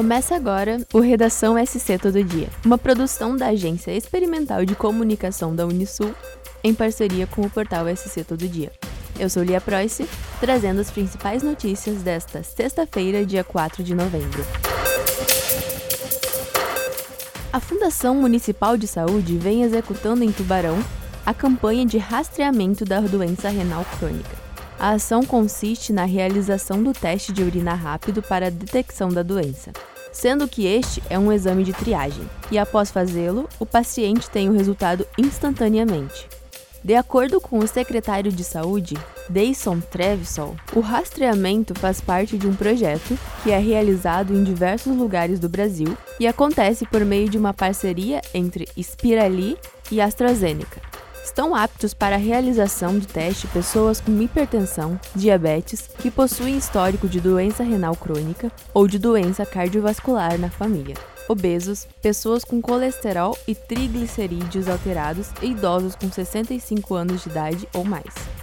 Começa agora o Redação SC Todo Dia, uma produção da Agência Experimental de Comunicação da Unisul, em parceria com o portal SC Todo Dia. Eu sou Lia Preuss, trazendo as principais notícias desta sexta-feira, dia 4 de novembro. A Fundação Municipal de Saúde vem executando em Tubarão a campanha de rastreamento da doença renal crônica. A ação consiste na realização do teste de urina rápido para a detecção da doença, sendo que este é um exame de triagem, e após fazê-lo, o paciente tem o resultado instantaneamente. De acordo com o secretário de Saúde, Deison Trevisol, o rastreamento faz parte de um projeto que é realizado em diversos lugares do Brasil e acontece por meio de uma parceria entre Spirali e AstraZeneca. Estão aptos para a realização do teste pessoas com hipertensão, diabetes, que possuem histórico de doença renal crônica ou de doença cardiovascular na família, obesos, pessoas com colesterol e triglicerídeos alterados e idosos com 65 anos de idade ou mais.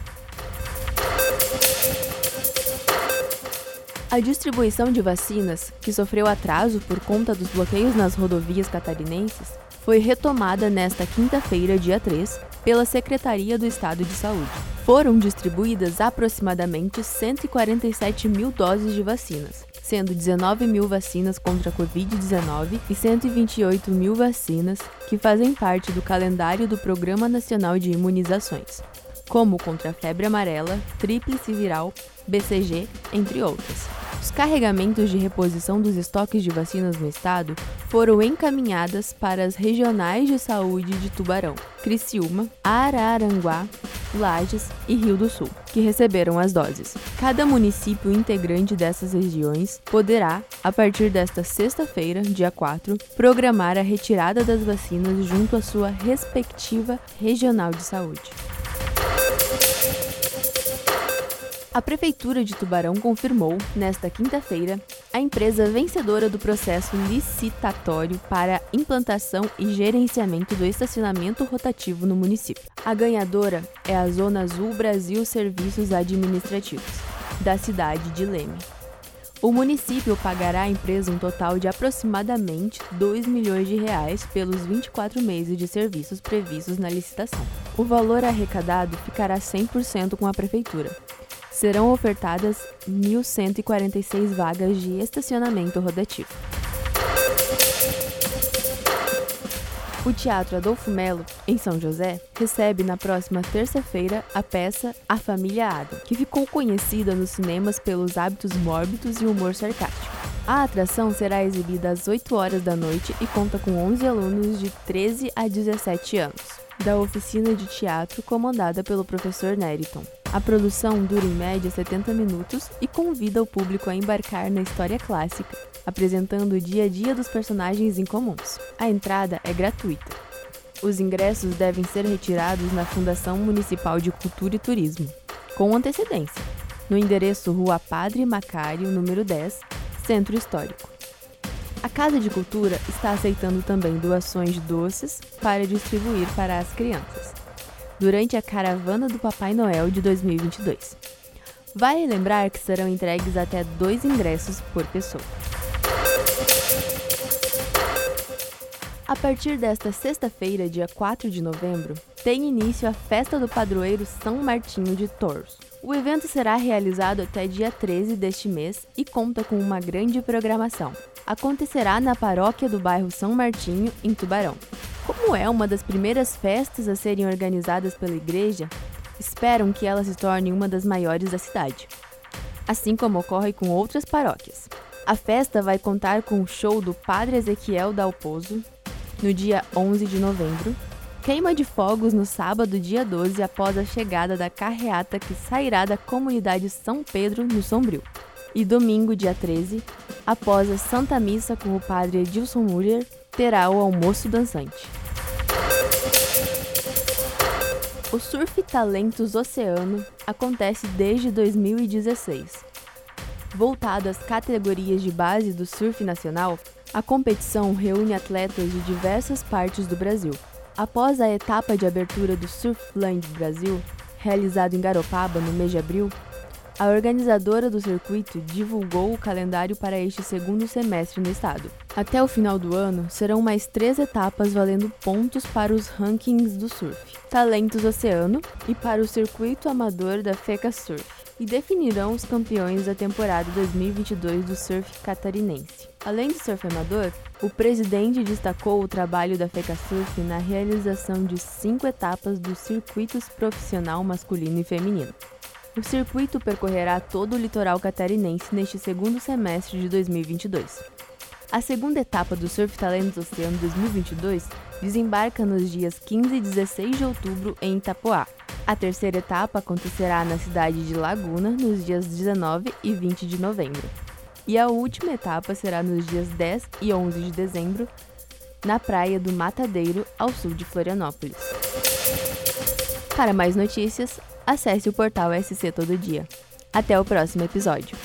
A distribuição de vacinas, que sofreu atraso por conta dos bloqueios nas rodovias catarinenses, foi retomada nesta quinta-feira, dia 3, pela Secretaria do Estado de Saúde. Foram distribuídas aproximadamente 147 mil doses de vacinas, sendo 19 mil vacinas contra a Covid-19 e 128 mil vacinas que fazem parte do calendário do Programa Nacional de Imunizações, como contra a febre amarela, tríplice viral, BCG, entre outras. Os carregamentos de reposição dos estoques de vacinas no estado foram encaminhadas para as regionais de saúde de Tubarão, Criciúma, Araranguá, Lages e Rio do Sul, que receberam as doses. Cada município integrante dessas regiões poderá, a partir desta sexta-feira, dia 4, programar a retirada das vacinas junto à sua respectiva regional de saúde. A Prefeitura de Tubarão confirmou, nesta quinta-feira, a empresa vencedora do processo licitatório para implantação e gerenciamento do estacionamento rotativo no município. A ganhadora é a Zona Azul Brasil Serviços Administrativos, da cidade de Leme. O município pagará à empresa um total de aproximadamente 2 milhões de reais pelos 24 meses de serviços previstos na licitação. O valor arrecadado ficará 100% com a prefeitura serão ofertadas 1.146 vagas de estacionamento rotativo. O Teatro Adolfo Melo, em São José, recebe na próxima terça-feira a peça A Família Adam, que ficou conhecida nos cinemas pelos hábitos mórbidos e humor sarcástico. A atração será exibida às 8 horas da noite e conta com 11 alunos de 13 a 17 anos, da oficina de teatro comandada pelo professor Neriton. A produção dura em média 70 minutos e convida o público a embarcar na história clássica, apresentando o dia a dia dos personagens incomuns. A entrada é gratuita. Os ingressos devem ser retirados na Fundação Municipal de Cultura e Turismo, com antecedência, no endereço Rua Padre Macário, número 10, Centro Histórico. A Casa de Cultura está aceitando também doações de doces para distribuir para as crianças durante a Caravana do Papai Noel de 2022. Vale lembrar que serão entregues até dois ingressos por pessoa. A partir desta sexta-feira, dia 4 de novembro, tem início a Festa do Padroeiro São Martinho de Touros. O evento será realizado até dia 13 deste mês e conta com uma grande programação. Acontecerá na paróquia do bairro São Martinho, em Tubarão. Como é uma das primeiras festas a serem organizadas pela igreja, esperam que ela se torne uma das maiores da cidade, assim como ocorre com outras paróquias. A festa vai contar com o show do Padre Ezequiel Dalpozo no dia 11 de novembro, queima de fogos no sábado, dia 12, após a chegada da carreata que sairá da comunidade São Pedro, no Sombrio, e domingo, dia 13, após a Santa Missa com o Padre Edilson Muller, terá o almoço dançante. O Surf Talentos Oceano acontece desde 2016. Voltado às categorias de base do surf nacional, a competição reúne atletas de diversas partes do Brasil. Após a etapa de abertura do Surfland Brasil, realizado em Garopaba no mês de abril, A organizadora do circuito divulgou o calendário para este segundo semestre no estado. Até o final do ano, serão mais três etapas valendo pontos para os rankings do surf, Talentos Oceano e para o circuito amador da FECA Surf, e definirão os campeões da temporada 2022 do surf catarinense. Além do surf amador, o presidente destacou o trabalho da FECA Surf na realização de cinco etapas dos circuitos profissional masculino e feminino. O circuito percorrerá todo o litoral catarinense neste segundo semestre de 2022. A segunda etapa do Surf Talentos Oceano 2022 desembarca nos dias 15 e 16 de outubro em Itapoá. A terceira etapa acontecerá na cidade de Laguna nos dias 19 e 20 de novembro. E a última etapa será nos dias 10 e 11 de dezembro, na praia do Matadeiro, ao sul de Florianópolis. Para mais notícias, acesse o portal SC Todo Dia. Até o próximo episódio.